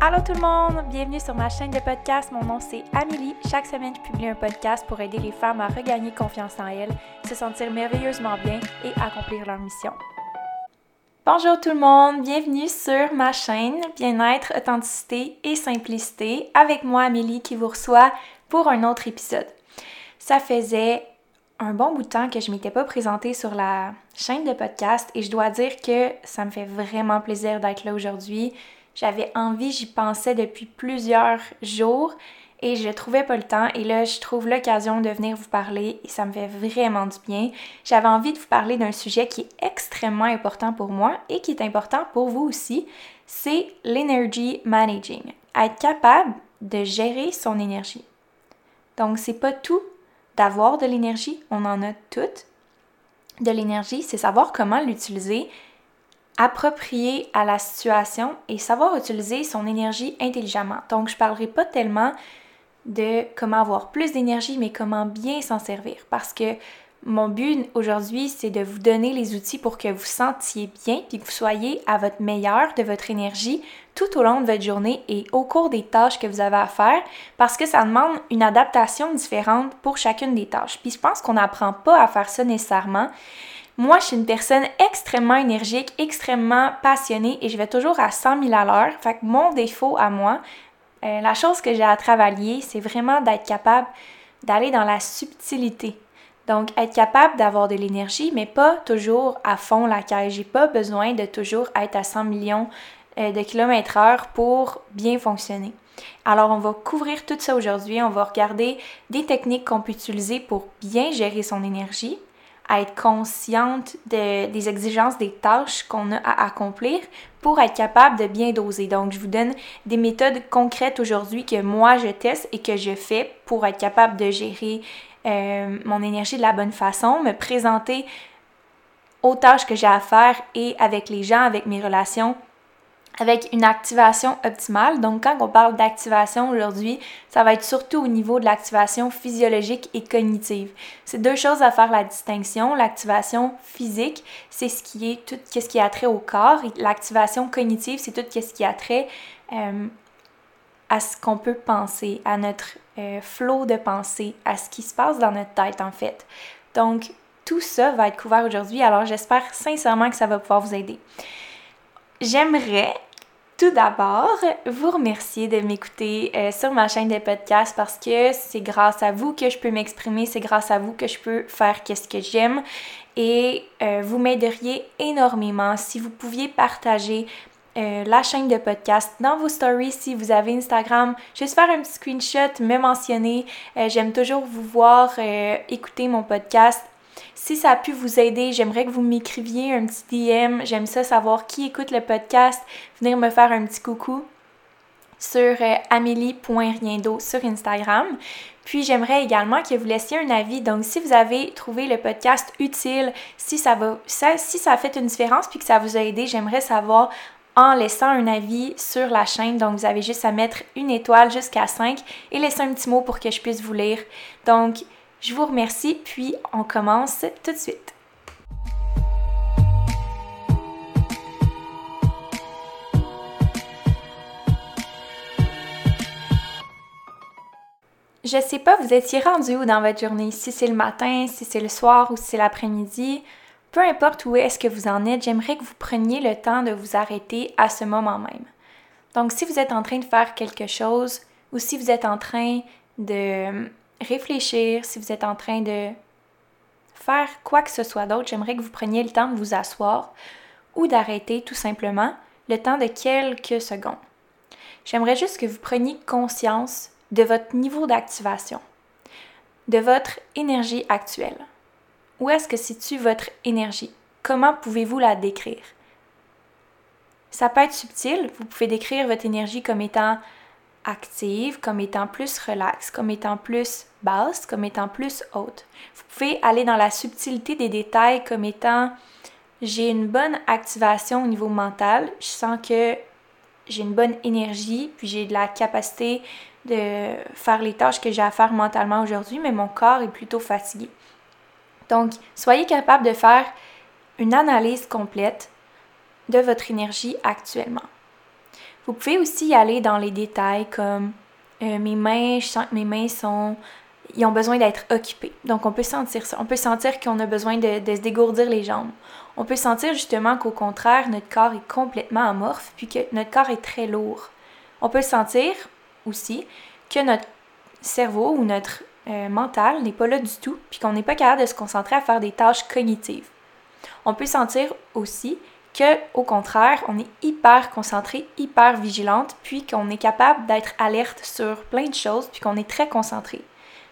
Allô tout le monde, bienvenue sur ma chaîne de podcast. Mon nom c'est Amélie. Chaque semaine, je publie un podcast pour aider les femmes à regagner confiance en elles, se sentir merveilleusement bien et accomplir leur mission. Bonjour tout le monde, bienvenue sur ma chaîne Bien-être, authenticité et simplicité avec moi Amélie qui vous reçoit pour un autre épisode. Ça faisait un bon bout de temps que je m'étais pas présentée sur la chaîne de podcast et je dois dire que ça me fait vraiment plaisir d'être là aujourd'hui. J'avais envie, j'y pensais depuis plusieurs jours et je trouvais pas le temps et là je trouve l'occasion de venir vous parler et ça me fait vraiment du bien. J'avais envie de vous parler d'un sujet qui est extrêmement important pour moi et qui est important pour vous aussi, c'est l'energy managing. Être capable de gérer son énergie. Donc c'est pas tout d'avoir de l'énergie, on en a toutes. De l'énergie, c'est savoir comment l'utiliser approprié à la situation et savoir utiliser son énergie intelligemment. Donc, je parlerai pas tellement de comment avoir plus d'énergie, mais comment bien s'en servir. Parce que mon but aujourd'hui, c'est de vous donner les outils pour que vous sentiez bien puis que vous soyez à votre meilleur de votre énergie tout au long de votre journée et au cours des tâches que vous avez à faire parce que ça demande une adaptation différente pour chacune des tâches. Puis je pense qu'on n'apprend pas à faire ça nécessairement. Moi, je suis une personne extrêmement énergique, extrêmement passionnée et je vais toujours à 100 000 à l'heure. Fait mon défaut à moi, euh, la chose que j'ai à travailler, c'est vraiment d'être capable d'aller dans la subtilité. Donc, être capable d'avoir de l'énergie, mais pas toujours à fond la caisse. J'ai pas besoin de toujours être à 100 millions euh, de kilomètres heure pour bien fonctionner. Alors, on va couvrir tout ça aujourd'hui. On va regarder des techniques qu'on peut utiliser pour bien gérer son énergie, à être consciente des exigences des tâches qu'on a à accomplir pour être capable de bien doser. Donc, je vous donne des méthodes concrètes aujourd'hui que moi je teste et que je fais pour être capable de gérer euh, mon énergie de la bonne façon, me présenter aux tâches que j'ai à faire et avec les gens, avec mes relations avec une activation optimale. Donc, quand on parle d'activation aujourd'hui, ça va être surtout au niveau de l'activation physiologique et cognitive. C'est deux choses à faire la distinction. L'activation physique, c'est ce qui est tout ce qui a trait au corps. L'activation cognitive, c'est tout ce qui a trait euh, à ce qu'on peut penser, à notre euh, flot de pensée, à ce qui se passe dans notre tête en fait. Donc, tout ça va être couvert aujourd'hui. Alors, j'espère sincèrement que ça va pouvoir vous aider. J'aimerais tout d'abord vous remercier de m'écouter euh, sur ma chaîne de podcast parce que c'est grâce à vous que je peux m'exprimer, c'est grâce à vous que je peux faire qu'est-ce que j'aime et euh, vous m'aideriez énormément si vous pouviez partager euh, la chaîne de podcast dans vos stories si vous avez Instagram. Juste faire un petit screenshot, me mentionner. J'aime toujours vous voir écouter mon podcast si ça a pu vous aider, j'aimerais que vous m'écriviez un petit DM. J'aime ça savoir qui écoute le podcast. Venir me faire un petit coucou sur euh, amélie.riendo sur Instagram. Puis j'aimerais également que vous laissiez un avis. Donc si vous avez trouvé le podcast utile, si ça fait une différence puis que ça vous a aidé, j'aimerais savoir en laissant un avis sur la chaîne. Donc vous avez juste à mettre une étoile jusqu'à 5 et laisser un petit mot pour que je puisse vous lire. Donc je vous remercie, puis on commence tout de suite. Je sais pas, vous étiez rendu où dans votre journée, si c'est le matin, si c'est le soir ou si c'est l'après-midi? Peu importe où est-ce que vous en êtes, j'aimerais que vous preniez le temps de vous arrêter à ce moment même. Donc, si vous êtes en train de faire quelque chose ou si vous êtes en train de réfléchir, si vous êtes en train de faire quoi que ce soit d'autre, j'aimerais que vous preniez le temps de vous asseoir ou d'arrêter tout simplement le temps de quelques secondes. J'aimerais juste que vous preniez conscience de votre niveau d'activation, de votre énergie actuelle. Où est-ce que situe votre énergie? Comment pouvez-vous la décrire? Ça peut être subtil, vous pouvez décrire votre énergie comme étant active, comme étant plus relax, comme étant plus basse, comme étant plus haute. Vous pouvez aller dans la subtilité des détails comme étant j'ai une bonne activation au niveau mental, je sens que j'ai une bonne énergie, puis j'ai de la capacité de faire les tâches que j'ai à faire mentalement aujourd'hui, mais mon corps est plutôt fatigué. Donc, soyez capable de faire une analyse complète de votre énergie actuellement. Vous pouvez aussi y aller dans les détails comme euh, mes mains, je sens que mes mains sont ils ont besoin d'être occupés. Donc, on peut sentir ça. On peut sentir qu'on a besoin de, se dégourdir les jambes. On peut sentir justement qu'au contraire, notre corps est complètement amorphe, puis que notre corps est très lourd. On peut sentir aussi que notre cerveau ou notre euh, mental n'est pas là du tout, puis qu'on n'est pas capable de se concentrer à faire des tâches cognitives. On peut sentir aussi que, au contraire, on est hyper concentré, hyper vigilante, puis qu'on est capable d'être alerte sur plein de choses, puis qu'on est très concentré.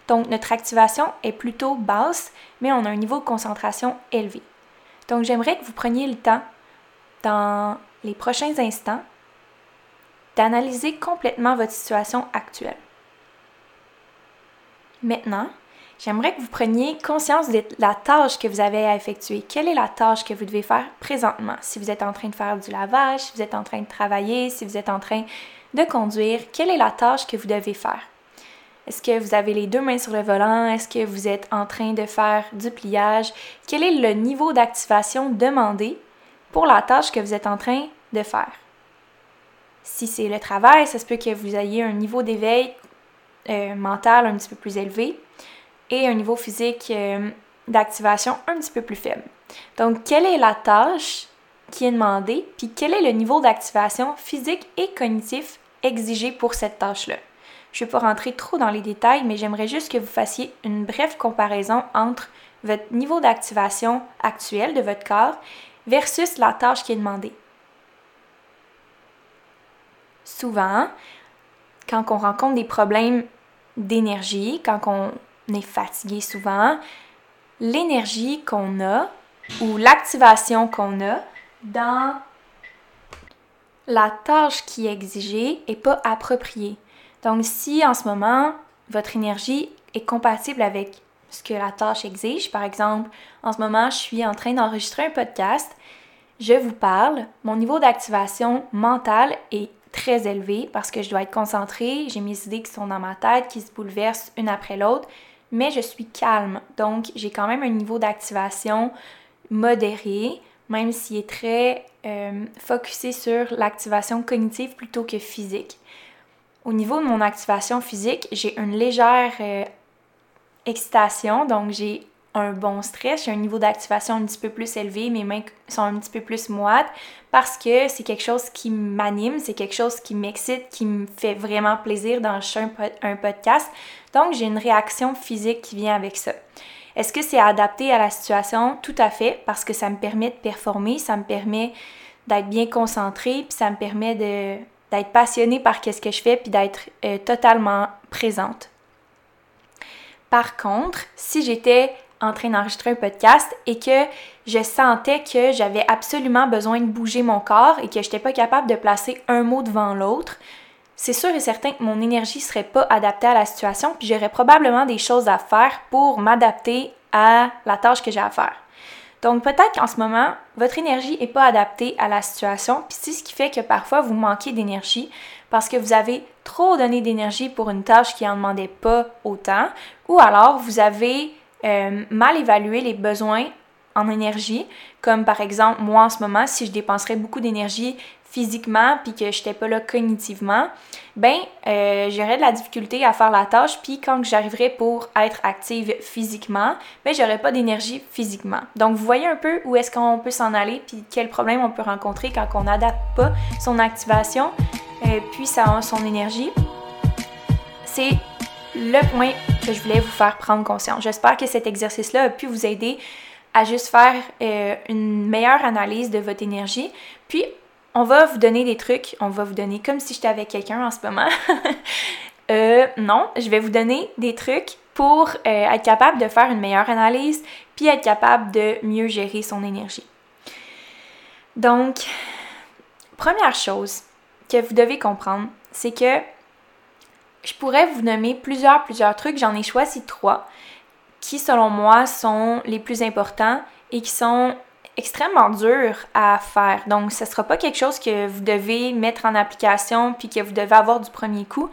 Donc, notre activation est plutôt basse, mais on a un niveau de concentration élevé. Donc, j'aimerais que vous preniez le temps, dans les prochains instants, d'analyser complètement votre situation actuelle. Maintenant, j'aimerais que vous preniez conscience de la tâche que vous avez à effectuer. Quelle est la tâche que vous devez faire présentement? Si vous êtes en train de faire du lavage, si vous êtes en train de travailler, si vous êtes en train de conduire, quelle est la tâche que vous devez faire? Est-ce que vous avez les deux mains sur le volant? Est-ce que vous êtes en train de faire du pliage? Quel est le niveau d'activation demandé pour la tâche que vous êtes en train de faire? Si c'est le travail, ça se peut que vous ayez un niveau d'éveil euh, mental un petit peu plus élevé et un niveau physique euh, d'activation un petit peu plus faible. Donc, quelle est la tâche qui est demandée, puis quel est le niveau d'activation physique et cognitif exigé pour cette tâche-là? Je ne vais pas rentrer trop dans les détails, mais j'aimerais juste que vous fassiez une brève comparaison entre votre niveau d'activation actuel de votre corps versus la tâche qui est demandée. Souvent, quand on rencontre des problèmes d'énergie, quand on est fatigué souvent, l'énergie qu'on a ou l'activation qu'on a dans la tâche qui est exigée n'est pas appropriée. Donc, si en ce moment, votre énergie est compatible avec ce que la tâche exige, par exemple, en ce moment, je suis en train d'enregistrer un podcast, je vous parle, mon niveau d'activation mentale est très élevé parce que je dois être concentrée, j'ai mes idées qui sont dans ma tête, qui se bouleversent une après l'autre, mais je suis calme. Donc, j'ai quand même un niveau d'activation modéré, même s'il est très euh, focusé sur l'activation cognitive plutôt que physique. Au niveau de mon activation physique, j'ai une légère euh, excitation, donc j'ai un bon stress, j'ai un niveau d'activation un petit peu plus élevé, mes mains sont un petit peu plus moites parce que c'est quelque chose qui m'anime, c'est quelque chose qui m'excite, qui me fait vraiment plaisir d'enregistrer un, podcast. Donc j'ai une réaction physique qui vient avec ça. Est-ce que c'est adapté à la situation? Tout à fait, parce que ça me permet de performer, ça me permet d'être bien concentré, puis ça me permet d'être passionnée par ce que je fais, puis d'être euh, totalement présente. Par contre, si j'étais en train d'enregistrer un podcast et que je sentais que j'avais absolument besoin de bouger mon corps et que je n'étais pas capable de placer un mot devant l'autre, c'est sûr et certain que mon énergie ne serait pas adaptée à la situation, puis j'aurais probablement des choses à faire pour m'adapter à la tâche que j'ai à faire. Donc peut-être qu'en ce moment, votre énergie n'est pas adaptée à la situation, puis c'est ce qui fait que parfois vous manquez d'énergie parce que vous avez trop donné d'énergie pour une tâche qui n'en demandait pas autant, ou alors vous avez euh, mal évalué les besoins en énergie, comme par exemple moi en ce moment, si je dépenserais beaucoup d'énergie physiquement puis que je n'étais pas là cognitivement, ben euh, j'aurais de la difficulté à faire la tâche puis quand j'arriverais pour être active physiquement, ben j'aurais pas d'énergie physiquement. Donc vous voyez un peu où est-ce qu'on peut s'en aller puis quel problème on peut rencontrer quand on n'adapte pas son activation euh, puis son énergie. C'est le point que je voulais vous faire prendre conscience. J'espère que cet exercice-là a pu vous aider à juste faire euh, une meilleure analyse de votre énergie. Puis on va vous donner des trucs, on va vous donner comme si j'étais avec quelqu'un en ce moment. euh, non, je vais vous donner des trucs pour euh, être capable de faire une meilleure analyse, puis être capable de mieux gérer son énergie. Donc, première chose que vous devez comprendre, c'est que je pourrais vous nommer plusieurs, plusieurs trucs, j'en ai choisi trois, qui selon moi sont les plus importants et qui sont extrêmement dur à faire. Donc, ce ne sera pas quelque chose que vous devez mettre en application puis que vous devez avoir du premier coup.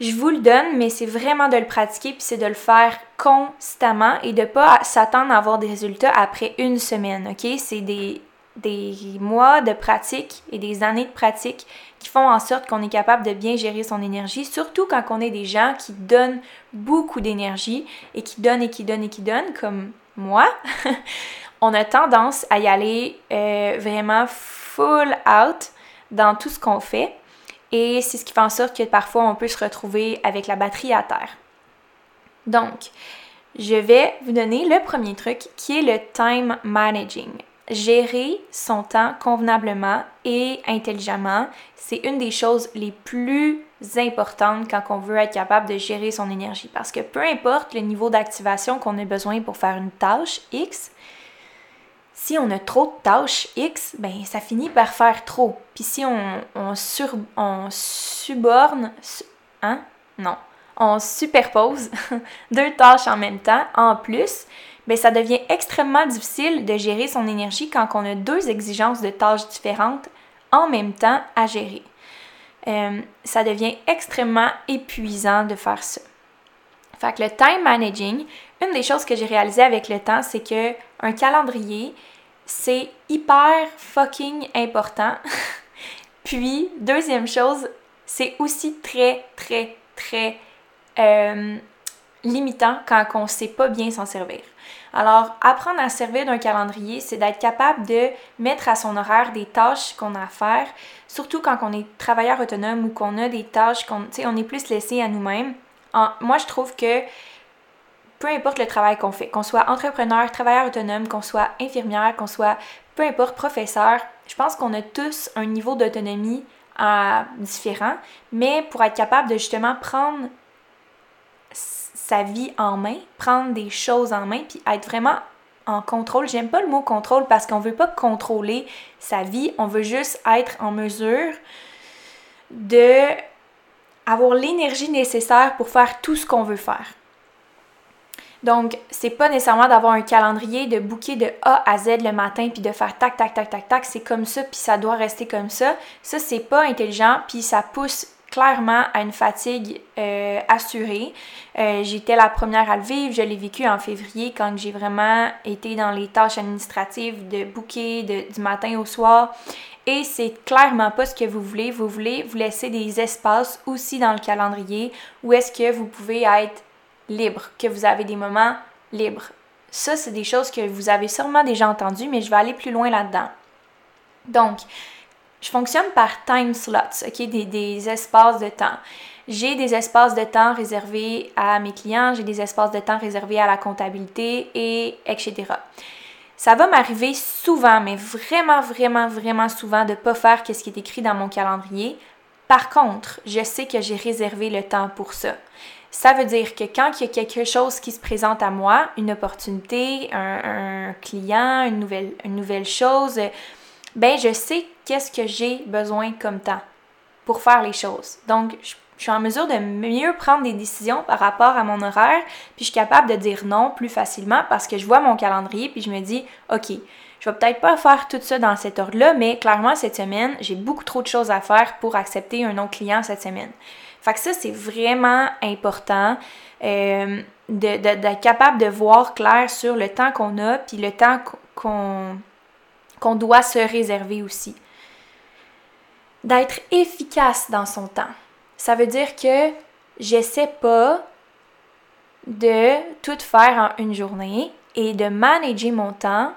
Je vous le donne, mais c'est vraiment de le pratiquer puis c'est de le faire constamment et de ne pas s'attendre à avoir des résultats après une semaine, OK? C'est des, des mois de pratique et des années de pratique qui font en sorte qu'on est capable de bien gérer son énergie, surtout quand on est des gens qui donnent beaucoup d'énergie et qui donnent et qui donnent et qui donnent, comme moi. on a tendance à y aller euh, vraiment full out dans tout ce qu'on fait. Et c'est ce qui fait en sorte que parfois on peut se retrouver avec la batterie à terre. Donc, je vais vous donner le premier truc qui est le time managing. Gérer son temps convenablement et intelligemment, c'est une des choses les plus importantes quand on veut être capable de gérer son énergie. Parce que peu importe le niveau d'activation qu'on a besoin pour faire une tâche X, si on a trop de tâches X, ben ça finit par faire trop. Puis si on, suborne, hein? Non. On superpose deux tâches en même temps, en plus, ben ça devient extrêmement difficile de gérer son énergie quand on a deux exigences de tâches différentes en même temps à gérer. Euh, ça devient extrêmement épuisant de faire ça. Fait que le time managing, une des choses que j'ai réalisées avec le temps, c'est que un calendrier, c'est hyper fucking important. Puis, deuxième chose, c'est aussi très, très, très euh, limitant quand on ne sait pas bien s'en servir. Alors, apprendre à servir d'un calendrier, c'est d'être capable de mettre à son horaire des tâches qu'on a à faire, surtout quand on est travailleur autonome ou qu'on a des tâches qu'on on est plus laissé à nous-mêmes. Moi, je trouve que peu importe le travail qu'on fait, qu'on soit entrepreneur, travailleur autonome, qu'on soit infirmière, qu'on soit peu importe professeur, je pense qu'on a tous un niveau d'autonomie euh, différent, mais pour être capable de justement prendre sa vie en main, prendre des choses en main, puis être vraiment en contrôle. J'aime pas le mot contrôle parce qu'on veut pas contrôler sa vie, on veut juste être en mesure de avoir l'énergie nécessaire pour faire tout ce qu'on veut faire. Donc, c'est pas nécessairement d'avoir un calendrier de bouquet de A à Z le matin puis de faire tac tac tac tac tac, c'est comme ça puis ça doit rester comme ça. Ça c'est pas intelligent puis ça pousse clairement à une fatigue euh, assurée. Euh, j'étais la première à le vivre, je l'ai vécu en février quand j'ai vraiment été dans les tâches administratives de bouquet du matin au soir. Et c'est clairement pas ce que vous voulez. Vous voulez vous laisser des espaces aussi dans le calendrier où est-ce que vous pouvez être libre, que vous avez des moments libres. Ça, c'est des choses que vous avez sûrement déjà entendues, mais je vais aller plus loin là-dedans. Donc, je fonctionne par time slots, OK, des, des espaces de temps. J'ai des espaces de temps réservés à mes clients, j'ai des espaces de temps réservés à la comptabilité et etc. Ça va m'arriver souvent, mais vraiment, vraiment, vraiment souvent de ne pas faire ce qui est écrit dans mon calendrier. Par contre, je sais que j'ai réservé le temps pour ça. Ça veut dire que quand il y a quelque chose qui se présente à moi, une opportunité, un, client, une nouvelle, une nouvelle chose, ben je sais qu'est-ce que j'ai besoin comme temps pour faire les choses. Donc, je, suis en mesure de mieux prendre des décisions par rapport à mon horaire, puis je suis capable de dire non plus facilement parce que je vois mon calendrier, puis je me dis, OK, je vais peut-être pas faire tout ça dans cet ordre-là, mais clairement, cette semaine, j'ai beaucoup trop de choses à faire pour accepter un autre client cette semaine. Fait que ça, c'est vraiment important euh, d'être capable de voir clair sur le temps qu'on a, puis le temps qu'on doit se réserver aussi. D'être efficace dans son temps. Ça veut dire que j'essaie pas de tout faire en une journée et de manager mon temps.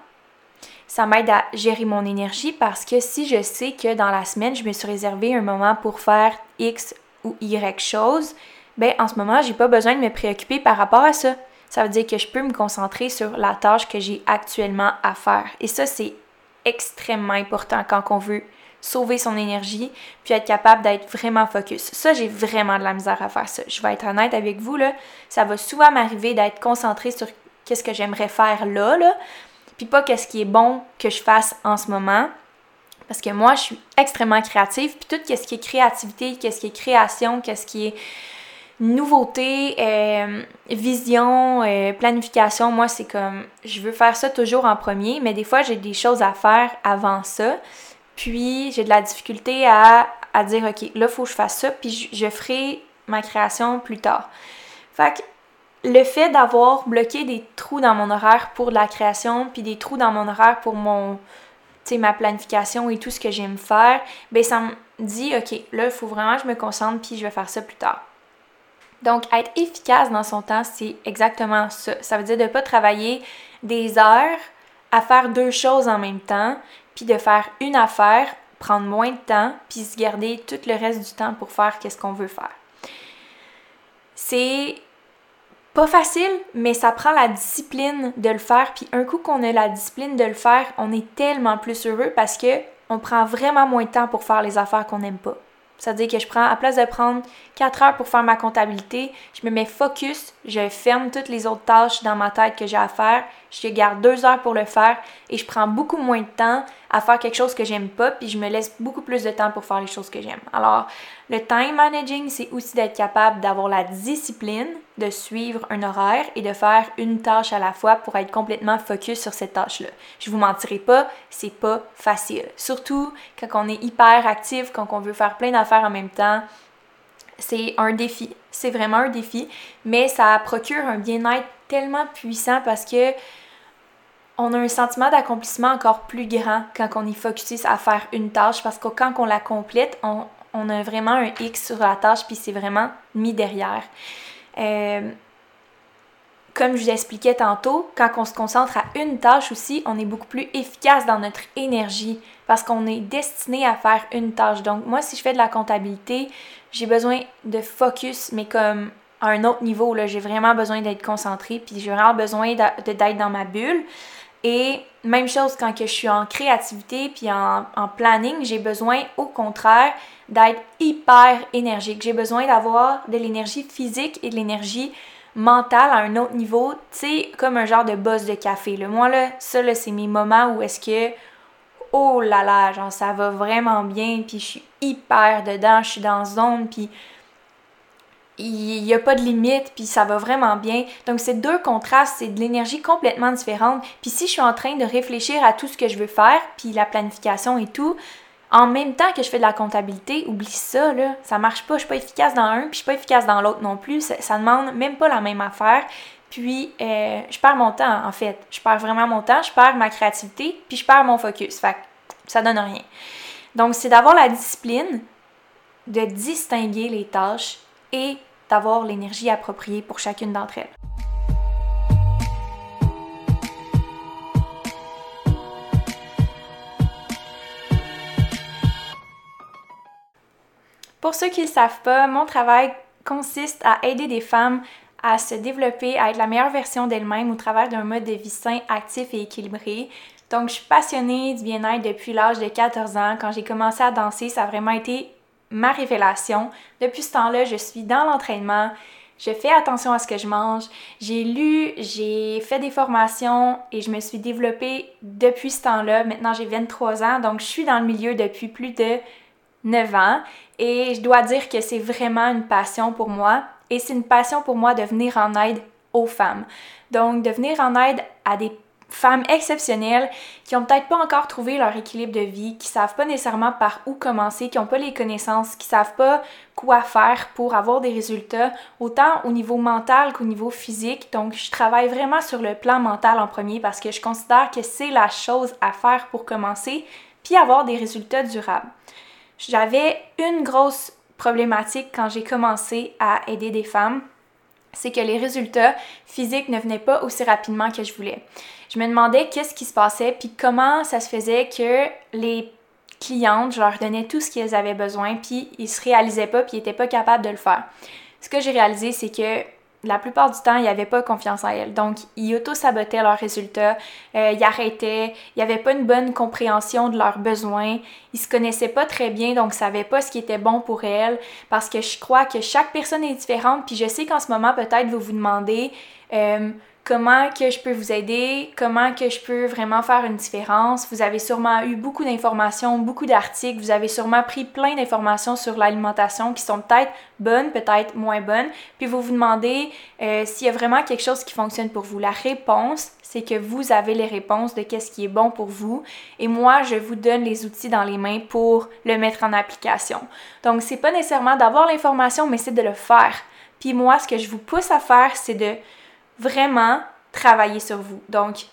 Ça m'aide à gérer mon énergie parce que si je sais que dans la semaine, je me suis réservé un moment pour faire X ou Y chose, ben en ce moment, j'ai pas besoin de me préoccuper par rapport à ça. Ça veut dire que je peux me concentrer sur la tâche que j'ai actuellement à faire. Et ça, c'est extrêmement important quand on veut sauver son énergie puis être capable d'être vraiment focus. Ça, j'ai vraiment de la misère à faire ça. Je vais être honnête avec vous, là. Ça va souvent m'arriver d'être concentré sur qu'est-ce que j'aimerais faire là, là, puis pas qu'est-ce qui est bon que je fasse en ce moment. Parce que moi, je suis extrêmement créative, puis tout ce qui est créativité, qu'est-ce qui est création, qu'est-ce qui est nouveauté, euh, vision, euh, planification, moi, c'est comme, je veux faire ça toujours en premier, mais des fois, j'ai des choses à faire avant ça. Puis, j'ai de la difficulté à, à dire, OK, là, il faut que je fasse ça, puis je, ferai ma création plus tard. Fait que le fait d'avoir bloqué des trous dans mon horaire pour la création, puis des trous dans mon horaire pour mon, ma planification et tout ce que j'aime faire, ben ça, dit, OK, là, il faut vraiment que je me concentre, puis je vais faire ça plus tard. Donc, être efficace dans son temps, c'est exactement ça. Ça veut dire de ne pas travailler des heures à faire deux choses en même temps, puis de faire une affaire, prendre moins de temps, puis se garder tout le reste du temps pour faire qu'est-ce qu'on veut faire. C'est pas facile, mais ça prend la discipline de le faire. Puis un coup qu'on a la discipline de le faire, on est tellement plus heureux parce que on prend vraiment moins de temps pour faire les affaires qu'on n'aime pas. C'est-à-dire que je prends, à place de prendre 4 heures pour faire ma comptabilité, je me mets focus, je ferme toutes les autres tâches dans ma tête que j'ai à faire, je garde 2 heures pour le faire et je prends beaucoup moins de temps à faire quelque chose que j'aime pas, puis je me laisse beaucoup plus de temps pour faire les choses que j'aime. Alors, le time managing, c'est aussi d'être capable d'avoir la discipline de suivre un horaire et de faire une tâche à la fois pour être complètement focus sur cette tâche-là. Je vous mentirai pas, c'est pas facile. Surtout quand on est hyper actif, quand on veut faire plein d'affaires en même temps. C'est un défi. C'est vraiment un défi, mais ça procure un bien-être tellement puissant parce que on a un sentiment d'accomplissement encore plus grand quand on est focus à faire une tâche parce que quand on la complète, on, a vraiment un X sur la tâche puis c'est vraiment mis derrière. Euh, comme je vous expliquais tantôt, quand on se concentre à une tâche aussi, on est beaucoup plus efficace dans notre énergie parce qu'on est destiné à faire une tâche. Donc moi, si je fais de la comptabilité, j'ai besoin de focus, mais comme à un autre niveau, là, j'ai vraiment besoin d'être concentré, puis j'ai vraiment besoin d'être dans ma bulle. Et même chose quand je suis en créativité puis en, planning, j'ai besoin au contraire d'être hyper énergique. J'ai besoin d'avoir de l'énergie physique et de l'énergie mentale à un autre niveau, tu sais, comme un genre de boss de café. Là. Moi, là, ça, là, c'est mes moments où est-ce que, oh là là, genre, ça va vraiment bien, puis je suis hyper dedans, je suis dans zone, puis il n'y a pas de limite, puis ça va vraiment bien. Donc, c'est deux contrastes, c'est de l'énergie complètement différente. Puis si je suis en train de réfléchir à tout ce que je veux faire, puis la planification et tout, en même temps que je fais de la comptabilité, oublie ça, là, ça marche pas. Je suis pas efficace dans un, puis je suis pas efficace dans l'autre non plus. Ça, ça, demande même pas la même affaire. Puis, euh, je perds mon temps, en fait. Je perds vraiment mon temps, je perds ma créativité, puis je perds mon focus. Fait que ça donne rien. Donc, c'est d'avoir la discipline de distinguer les tâches et d'avoir l'énergie appropriée pour chacune d'entre elles. Pour ceux qui ne le savent pas, mon travail consiste à aider des femmes à se développer, à être la meilleure version d'elles-mêmes au travers d'un mode de vie sain, actif et équilibré. Donc, je suis passionnée du bien-être depuis l'âge de 14 ans. Quand j'ai commencé à danser, ça a vraiment été ma révélation. Depuis ce temps-là, je suis dans l'entraînement. Je fais attention à ce que je mange. J'ai lu, j'ai fait des formations et je me suis développée depuis ce temps-là. Maintenant, j'ai 23 ans, donc je suis dans le milieu depuis plus de 9 ans. Et je dois dire que c'est vraiment une passion pour moi. Et c'est une passion pour moi de venir en aide aux femmes. Donc, de venir en aide à des femmes exceptionnelles qui ont peut-être pas encore trouvé leur équilibre de vie, qui savent pas nécessairement par où commencer, qui ont pas les connaissances, qui savent pas quoi faire pour avoir des résultats, autant au niveau mental qu'au niveau physique. Donc, je travaille vraiment sur le plan mental en premier parce que je considère que c'est la chose à faire pour commencer, puis avoir des résultats durables. J'avais une grosse problématique quand j'ai commencé à aider des femmes c'est que les résultats physiques ne venaient pas aussi rapidement que je voulais. Je me demandais qu'est-ce qui se passait, puis comment ça se faisait que les clientes, je leur donnais tout ce qu'elles avaient besoin, puis ils se réalisaient pas, puis ils n'étaient pas capables de le faire. Ce que j'ai réalisé, c'est que la plupart du temps, ils n'avaient pas confiance en elles. Donc, ils auto-sabotaient leurs résultats, euh, ils arrêtaient, il n'y avait pas une bonne compréhension de leurs besoins, ils se connaissaient pas très bien, donc ils savaient pas ce qui était bon pour elles, parce que je crois que chaque personne est différente, puis je sais qu'en ce moment, peut-être, vous vous demandez... Euh, comment que je peux vous aider, comment que je peux vraiment faire une différence. Vous avez sûrement eu beaucoup d'informations, beaucoup d'articles, vous avez sûrement pris plein d'informations sur l'alimentation qui sont peut-être bonnes, peut-être moins bonnes, puis vous vous demandez euh, s'il y a vraiment quelque chose qui fonctionne pour vous. La réponse, c'est que vous avez les réponses de qu'est-ce qui est bon pour vous et moi, je vous donne les outils dans les mains pour le mettre en application. Donc, c'est pas nécessairement d'avoir l'information, mais c'est de le faire. Puis moi, ce que je vous pousse à faire, c'est de vraiment travailler sur vous. Donc,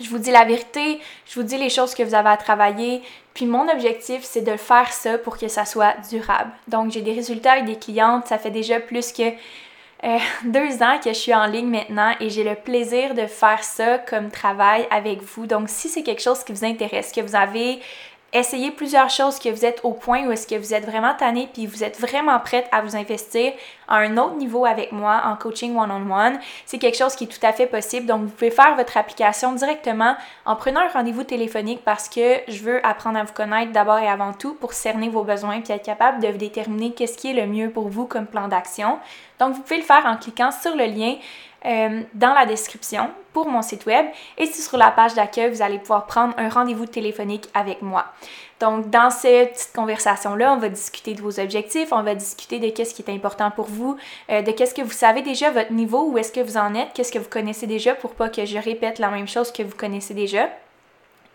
je vous dis la vérité, je vous dis les choses que vous avez à travailler, Puis mon objectif, c'est de faire ça pour que ça soit durable. Donc j'ai des résultats avec des clientes, ça fait déjà plus que euh, deux ans que je suis en ligne maintenant et j'ai le plaisir de faire ça comme travail avec vous. Donc si c'est quelque chose qui vous intéresse, que vous avez essayez plusieurs choses que vous êtes au point où est-ce que vous êtes vraiment tanné puis vous êtes vraiment prête à vous investir à un autre niveau avec moi en coaching one-on-one. C'est quelque chose qui est tout à fait possible. Donc, vous pouvez faire votre application directement en prenant un rendez-vous téléphonique parce que je veux apprendre à vous connaître d'abord et avant tout pour cerner vos besoins puis être capable de déterminer qu'est-ce qui est le mieux pour vous comme plan d'action. Donc, vous pouvez le faire en cliquant sur le lien euh, dans la description pour mon site web et sur la page d'accueil, vous allez pouvoir prendre un rendez-vous téléphonique avec moi. Donc, dans cette petite conversation-là, on va discuter de vos objectifs, on va discuter de qu'est-ce qui est important pour vous, euh, de qu'est-ce que vous savez déjà, votre niveau, où est-ce que vous en êtes, qu'est-ce que vous connaissez déjà pour pas que je répète la même chose que vous connaissez déjà.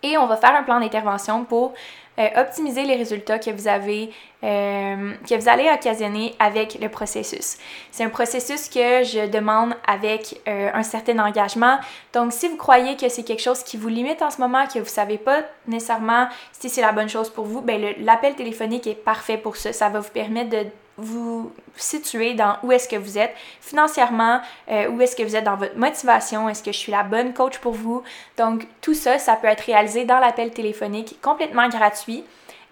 Et on va faire un plan d'intervention pour euh, optimiser les résultats que vous avez, euh, que vous allez occasionner avec le processus. C'est un processus que je demande avec euh, un certain engagement. Donc, si vous croyez que c'est quelque chose qui vous limite en ce moment, que vous savez pas nécessairement si c'est la bonne chose pour vous, ben l'appel téléphonique est parfait pour ça. Ça va vous permettre de vous situer dans où est-ce que vous êtes financièrement, euh, où est-ce que vous êtes dans votre motivation, est-ce que je suis la bonne coach pour vous. Donc tout ça, ça peut être réalisé dans l'appel téléphonique complètement gratuit.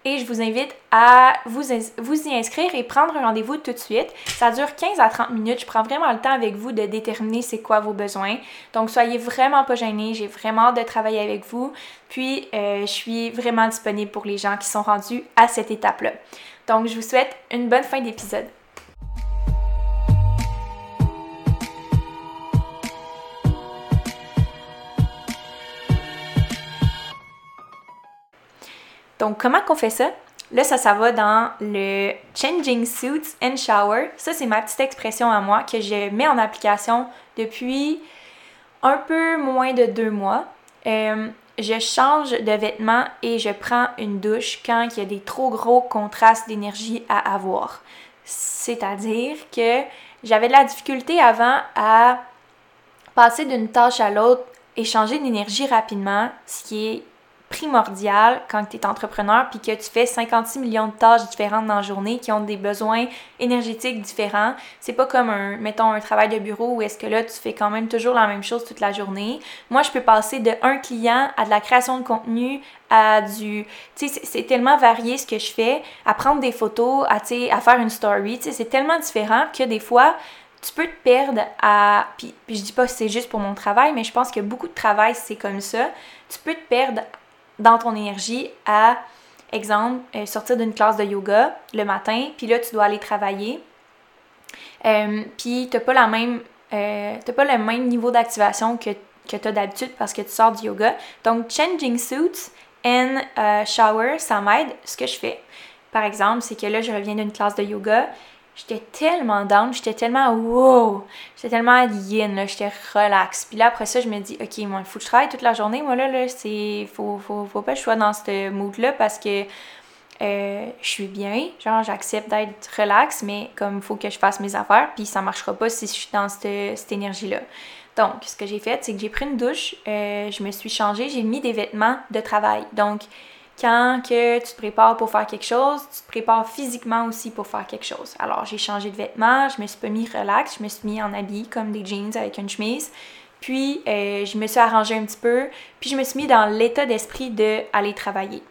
Et je vous invite à vous, y inscrire et prendre un rendez-vous tout de suite. Ça dure 15 à 30 minutes. Je prends vraiment le temps avec vous de déterminer c'est quoi vos besoins. Donc soyez vraiment pas gênés. J'ai vraiment hâte de travailler avec vous. Puis euh, je suis vraiment disponible pour les gens qui sont rendus à cette étape-là. Donc, je vous souhaite une bonne fin d'épisode. Donc, comment qu'on fait ça? Là, ça, ça va dans le Changing Suits and Shower. Ça, c'est ma petite expression à moi que je mets en application depuis un peu moins de deux mois. Euh, je change de vêtements et je prends une douche quand il y a des trop gros contrastes d'énergie à avoir. C'est-à-dire que j'avais de la difficulté avant à passer d'une tâche à l'autre et changer d'énergie rapidement, ce qui est primordial quand tu es entrepreneur puis que tu fais 56 millions de tâches différentes dans la journée qui ont des besoins énergétiques différents. C'est pas comme un, mettons, un travail de bureau où est-ce que là, tu fais quand même toujours la même chose toute la journée. Moi, je peux passer de un client à de la création de contenu, à du... Tu sais, c'est tellement varié ce que je fais, à prendre des photos, à, à faire une story. Tu sais, c'est tellement différent que des fois, tu peux te perdre à. Puis, puis je dis pas que c'est juste pour mon travail, mais je pense que beaucoup de travail, c'est comme ça. Tu peux te perdre dans ton énergie à, exemple, euh, sortir d'une classe de yoga le matin, puis là, tu dois aller travailler. Euh, puis tu n'as pas, euh, pas le même niveau d'activation que, que tu as d'habitude parce que tu sors du yoga. Donc, changing suits and shower, ça m'aide. Ce que je fais, par exemple, c'est que là, je reviens d'une classe de yoga, j'étais tellement down, j'étais tellement wow, j'étais tellement yin, là, j'étais relax. Puis là, après ça, je me dis, ok, moi, il faut que je travaille toute la journée. Moi, là, là c'est, faut, faut, faut pas que je sois dans ce mood-là parce que euh, je suis bien, genre, j'accepte d'être relax, mais comme il faut que je fasse mes affaires, puis ça marchera pas si je suis dans cette, cette énergie-là. Donc, ce que j'ai fait, c'est que j'ai pris une douche, euh, je me suis changée, j'ai mis des vêtements de travail. Donc, quand que tu te prépares pour faire quelque chose, tu te prépares physiquement aussi pour faire quelque chose. Alors, j'ai changé de vêtements, je me suis pas mis relax, je me suis mis en habit comme des jeans avec une chemise. Puis, euh, je me suis arrangée un petit peu, puis je me suis mis dans l'état d'esprit d'aller travailler.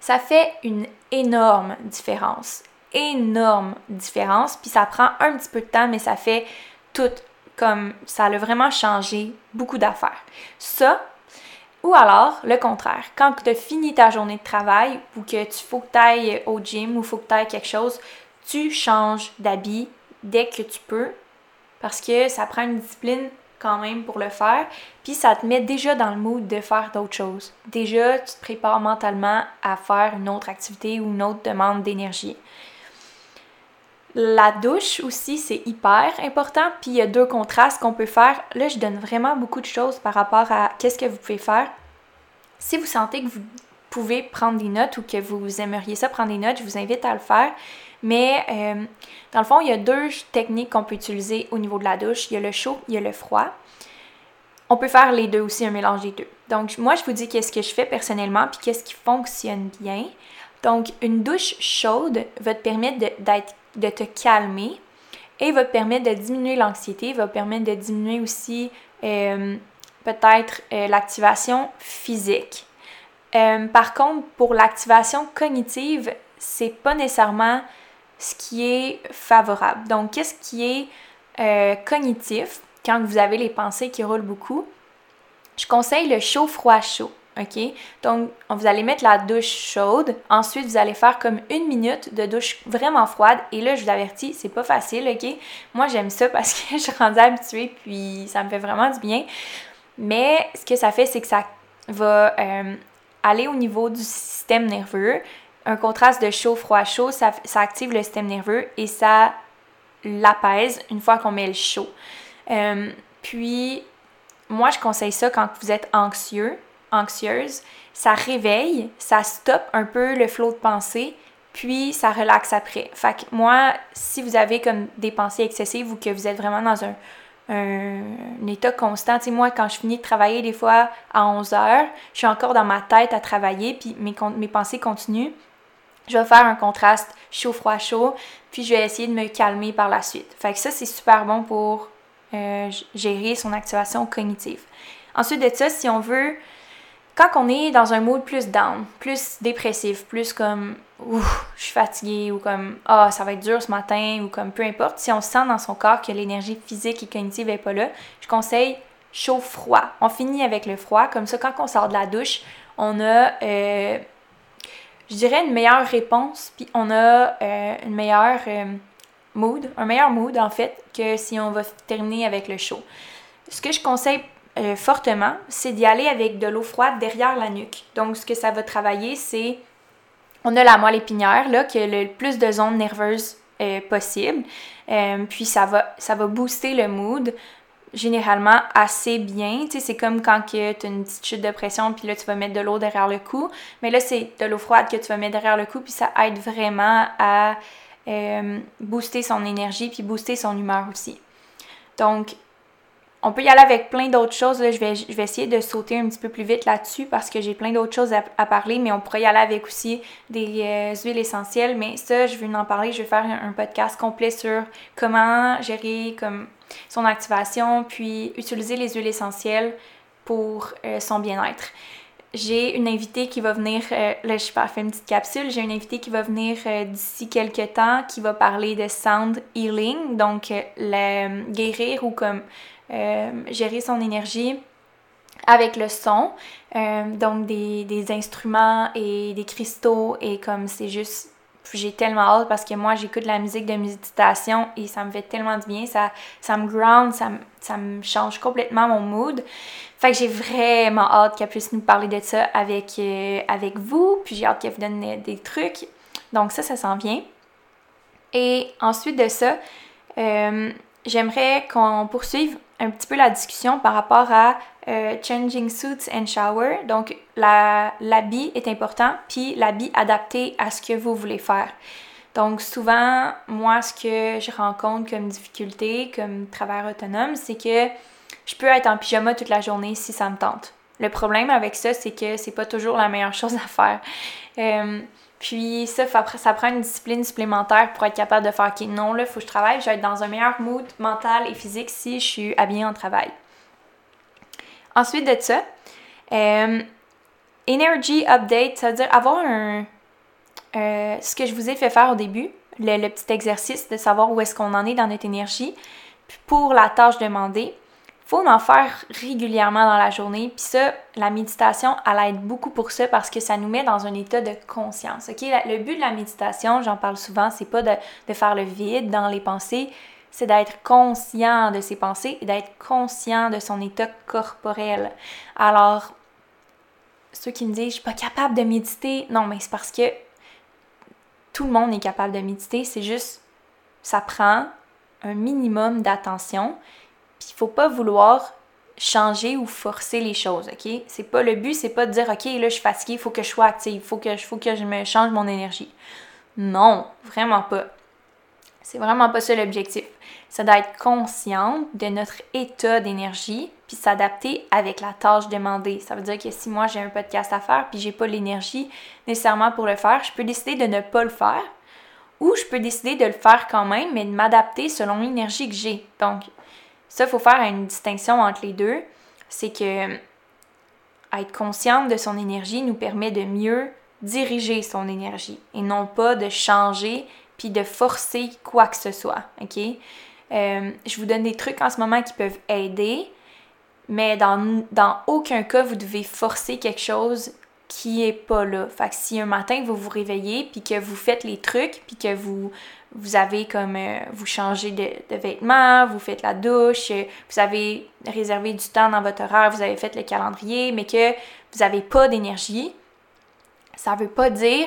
Ça fait une énorme différence. Énorme différence. Puis ça prend un petit peu de temps, mais ça fait tout comme ça a vraiment changé beaucoup d'affaires. Ça, ou alors, le contraire, quand tu as fini ta journée de travail ou que tu faut que tu ailles au gym ou faut que tu ailles quelque chose, tu changes d'habit dès que tu peux parce que ça prend une discipline quand même pour le faire, puis ça te met déjà dans le mood de faire d'autres choses. Déjà, tu te prépares mentalement à faire une autre activité ou une autre demande d'énergie. La douche aussi, c'est hyper important. Puis il y a deux contrastes qu'on peut faire. Là, je donne vraiment beaucoup de choses par rapport à qu'est-ce que vous pouvez faire. Si vous sentez que vous pouvez prendre des notes ou que vous aimeriez ça prendre des notes, je vous invite à le faire. Mais euh, dans le fond, il y a deux techniques qu'on peut utiliser au niveau de la douche. Il y a le chaud, il y a le froid. on peut faire les deux aussi, un mélange des deux. Donc, moi, je vous dis qu'est-ce que je fais personnellement, puis qu'est-ce qui fonctionne bien. Donc, une douche chaude va te permettre de, te calmer et va te permettre de diminuer l'anxiété, va te permettre de diminuer aussi euh, peut-être euh, l'activation physique. Euh, par contre, pour l'activation cognitive, c'est pas nécessairement ce qui est favorable. Donc, qu'est-ce qui est cognitif quand vous avez les pensées qui roulent beaucoup? Je conseille le chaud-froid-chaud. OK? Donc, vous allez mettre la douche chaude. Ensuite, vous allez faire comme une minute de douche vraiment froide. Et là, je vous avertis, c'est pas facile, OK? Moi, j'aime ça parce que je suis rendue habituée, puis ça me fait vraiment du bien. Mais ce que ça fait, c'est que ça va euh, aller au niveau du système nerveux. Un contraste de chaud, froid, chaud, ça, active le système nerveux et ça l'apaise une fois qu'on met le chaud. Euh, puis, moi, je conseille ça quand vous êtes anxieux, anxieuse. Ça réveille, ça stoppe un peu le flot de pensée, puis ça relaxe après. Fait que moi, si vous avez comme des pensées excessives ou que vous êtes vraiment dans un, un, état constant. Tu moi, quand je finis de travailler, des fois, à 11 heures, je suis encore dans ma tête à travailler, puis mes, mes pensées continuent. Je vais faire un contraste chaud-froid-chaud, puis je vais essayer de me calmer par la suite. Fait que ça, c'est super bon pour euh, gérer son activation cognitive. Ensuite de ça, si on veut quand on est dans un mood plus down, plus dépressif, plus comme ouf, je suis fatiguée ou comme ah, ça va être dur ce matin ou comme peu importe, si on sent dans son corps que l'énergie physique et cognitive n'est pas là, je conseille chaud-froid. On finit avec le froid, comme ça quand on sort de la douche, on a euh, je dirais une meilleure réponse, puis on a euh, une meilleure euh, mood, un meilleur mood en fait que si on va terminer avec le chaud. Ce que je conseille euh, fortement, c'est d'y aller avec de l'eau froide derrière la nuque. Donc, ce que ça va travailler, c'est. On a la moelle épinière, là, qui a le plus de zones nerveuses euh, possible. Euh, puis, ça va, ça va booster le mood généralement assez bien. Tu sais, c'est comme quand tu as une petite chute de pression, puis là, tu vas mettre de l'eau derrière le cou. Mais là, c'est de l'eau froide que tu vas mettre derrière le cou, puis ça aide vraiment à booster son énergie, puis booster son humeur aussi. Donc, on peut y aller avec plein d'autres choses. je, vais, je vais essayer de sauter un petit peu plus vite là-dessus parce que j'ai plein d'autres choses à, parler, mais on pourrait y aller avec aussi des euh, huiles essentielles. Mais ça, je vais en parler. Je vais faire un, podcast complet sur comment gérer son activation, puis utiliser les huiles essentielles pour euh, son bien-être. J'ai une invitée qui va venir, euh, là je fait une petite capsule, j'ai une invitée qui va venir d'ici quelques temps qui va parler de sound healing, donc guérir ou comme gérer son énergie avec le son, euh, donc des, des, instruments et des cristaux et comme c'est juste j'ai tellement hâte parce que moi j'écoute la musique de méditation et ça me fait tellement du bien, ça, ça me ground, ça, ça me change complètement mon mood. Fait que j'ai vraiment hâte qu'elle puisse nous parler de ça avec, euh, avec vous, puis j'ai hâte qu'elle vous donne des trucs. Donc ça, ça s'en vient. Et ensuite de ça, j'aimerais qu'on poursuive un petit peu la discussion par rapport à euh, changing suits and shower. Donc, l'habit est important, puis l'habit adapté à ce que vous voulez faire. Donc, souvent, moi, ce que je rencontre comme difficulté, comme travail autonome, c'est que je peux être en pyjama toute la journée si ça me tente. Le problème avec ça, c'est que c'est pas toujours la meilleure chose à faire. Euh, puis ça, ça prend une discipline supplémentaire pour être capable de faire, OK, non, là, il faut que je travaille, je vais être dans un meilleur mood mental et physique si je suis habillée en travail. Ensuite de ça, euh, Energy Update, ça veut dire avoir un... Euh, ce que je vous ai fait faire au début, le, petit exercice de savoir où est-ce qu'on en est dans notre énergie. pour la tâche demandée, faut en faire régulièrement dans la journée. Puis ça, la méditation, elle aide beaucoup pour ça parce que ça nous met dans un état de conscience. Le but de la méditation, j'en parle souvent, c'est pas de, faire le vide dans les pensées, c'est d'être conscient de ses pensées et d'être conscient de son état corporel. Alors, ceux qui me disent je suis pas capable de méditer, non, mais c'est parce que tout le monde est capable de méditer, c'est juste ça prend un minimum d'attention puis il faut pas vouloir changer ou forcer les choses, OK? C'est pas le but, c'est pas de dire OK, là je suis fatiguée, il faut que je sois active, il faut que, faut que je me change mon énergie. Non, vraiment pas. C'est vraiment pas ça l'objectif. c'est d'être consciente de notre état d'énergie puis s'adapter avec la tâche demandée. Ça veut dire que si moi j'ai un podcast à faire puis j'ai pas l'énergie nécessairement pour le faire, je peux décider de ne pas le faire ou je peux décider de le faire quand même mais de m'adapter selon l'énergie que j'ai. Donc ça, il faut faire une distinction entre les deux. C'est que être consciente de son énergie nous permet de mieux diriger son énergie et non pas de changer puis de forcer quoi que ce soit, ok? Euh, je vous donne des trucs en ce moment qui peuvent aider, mais dans, aucun cas, vous devez forcer quelque chose qui est pas là. Fait que si un matin vous vous réveillez puis que vous faites les trucs puis que vous vous avez comme euh, vous changez de, vêtements, vous faites la douche, vous avez réservé du temps dans votre horaire, vous avez fait le calendrier, mais que vous n'avez pas d'énergie, ça veut pas dire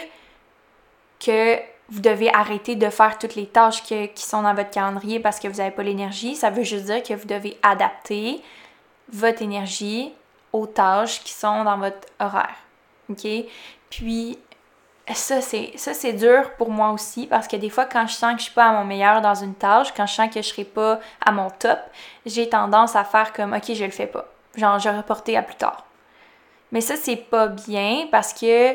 que vous devez arrêter de faire toutes les tâches qui sont dans votre calendrier parce que vous n'avez pas l'énergie. Ça veut juste dire que vous devez adapter votre énergie aux tâches qui sont dans votre horaire. OK? Puis, ça, c'est, dur pour moi aussi parce que des fois, quand je sens que je suis pas à mon meilleur dans une tâche, quand je sens que je serai pas à mon top, j'ai tendance à faire comme, OK, je le fais pas. Genre, je vais à plus tard. Mais ça, c'est pas bien parce que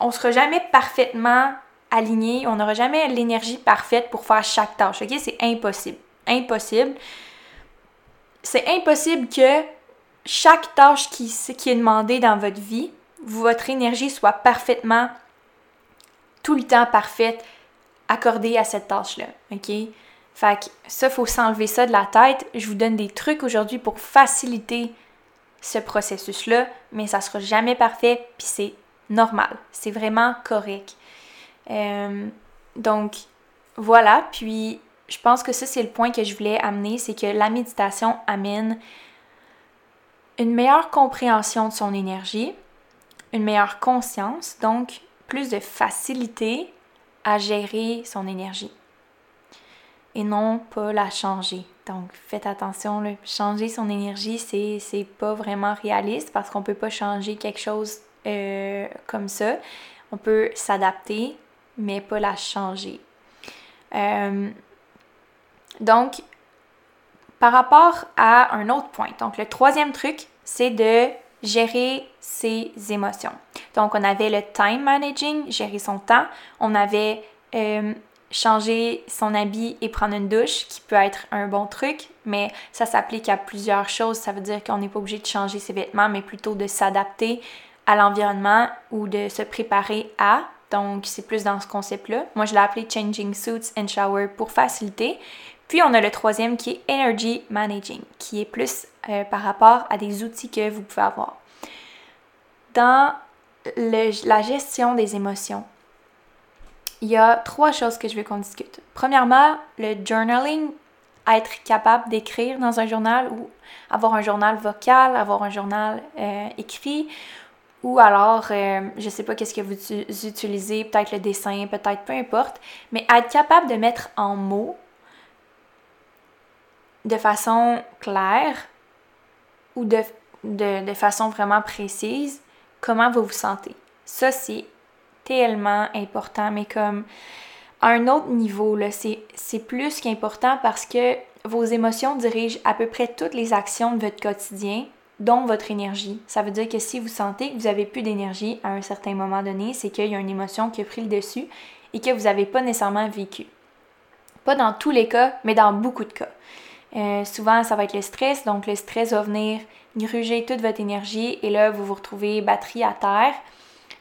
on sera jamais parfaitement aligné, on n'aura jamais l'énergie parfaite pour faire chaque tâche. OK? C'est impossible. Impossible. C'est impossible que chaque tâche qui, qui est demandée dans votre vie, votre énergie soit parfaitement, tout le temps parfaite, accordée à cette tâche-là. OK? Fait que ça, faut s'enlever ça de la tête. Je vous donne des trucs aujourd'hui pour faciliter ce processus-là, mais ça sera jamais parfait, puis c'est normal. C'est vraiment correct. Euh, donc, voilà. Puis, je pense que ça, c'est le point que je voulais amener, c'est que la méditation amène une meilleure compréhension de son énergie, une meilleure conscience, donc plus de facilité à gérer son énergie et non pas la changer. Donc faites attention, changer son énergie, c'est, pas vraiment réaliste parce qu'on peut pas changer quelque chose euh, comme ça. On peut s'adapter, mais pas la changer. Euh, donc, par rapport à un autre point, donc le troisième truc, c'est de gérer ses émotions. Donc, on avait le time managing, gérer son temps. On avait euh, changer son habit et prendre une douche, qui peut être un bon truc, mais ça s'applique à plusieurs choses. Ça veut dire qu'on n'est pas obligé de changer ses vêtements, mais plutôt de s'adapter à l'environnement ou de se préparer à. Donc, c'est plus dans ce concept-là. Moi, je l'ai appelé Changing Suits and Shower pour faciliter. Puis, on a le troisième qui est Energy Managing, qui est plus euh, par rapport à des outils que vous pouvez avoir. Dans la gestion des émotions, il y a trois choses que je veux qu'on discute. Premièrement, le journaling, être capable d'écrire dans un journal ou avoir un journal vocal, avoir un journal euh, écrit, ou alors, euh, je sais pas qu'est-ce que vous utilisez, peut-être le dessin, peut-être peu importe, mais être capable de mettre en mots de façon claire ou de, façon vraiment précise comment vous vous sentez. Ça, c'est tellement important, mais comme à un autre niveau, c'est plus qu'important parce que vos émotions dirigent à peu près toutes les actions de votre quotidien, dont votre énergie. Ça veut dire que si vous sentez que vous avez plus d'énergie à un certain moment donné, c'est qu'il y a une émotion qui a pris le dessus et que vous n'avez pas nécessairement vécu. Pas dans tous les cas, mais dans beaucoup de cas. Euh, souvent, ça va être le stress, donc le stress va venir gruger toute votre énergie et là, vous vous retrouvez batterie à terre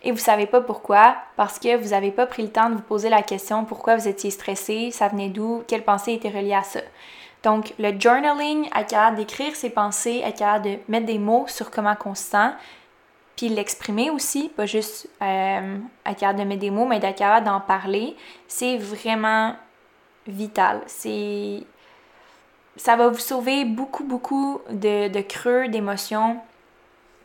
et vous savez pas pourquoi, parce que vous n'avez pas pris le temps de vous poser la question pourquoi vous étiez stressé, ça venait d'où, quelles pensées étaient reliées à ça. Donc, le journaling, être capable d'écrire ses pensées, être capable de mettre des mots sur comment on se sent, puis l'exprimer aussi, pas juste euh, être capable de mettre des mots, mais d'être capable d'en parler, c'est vraiment vital. C'est ça va vous sauver beaucoup, beaucoup de, de creux d'émotions,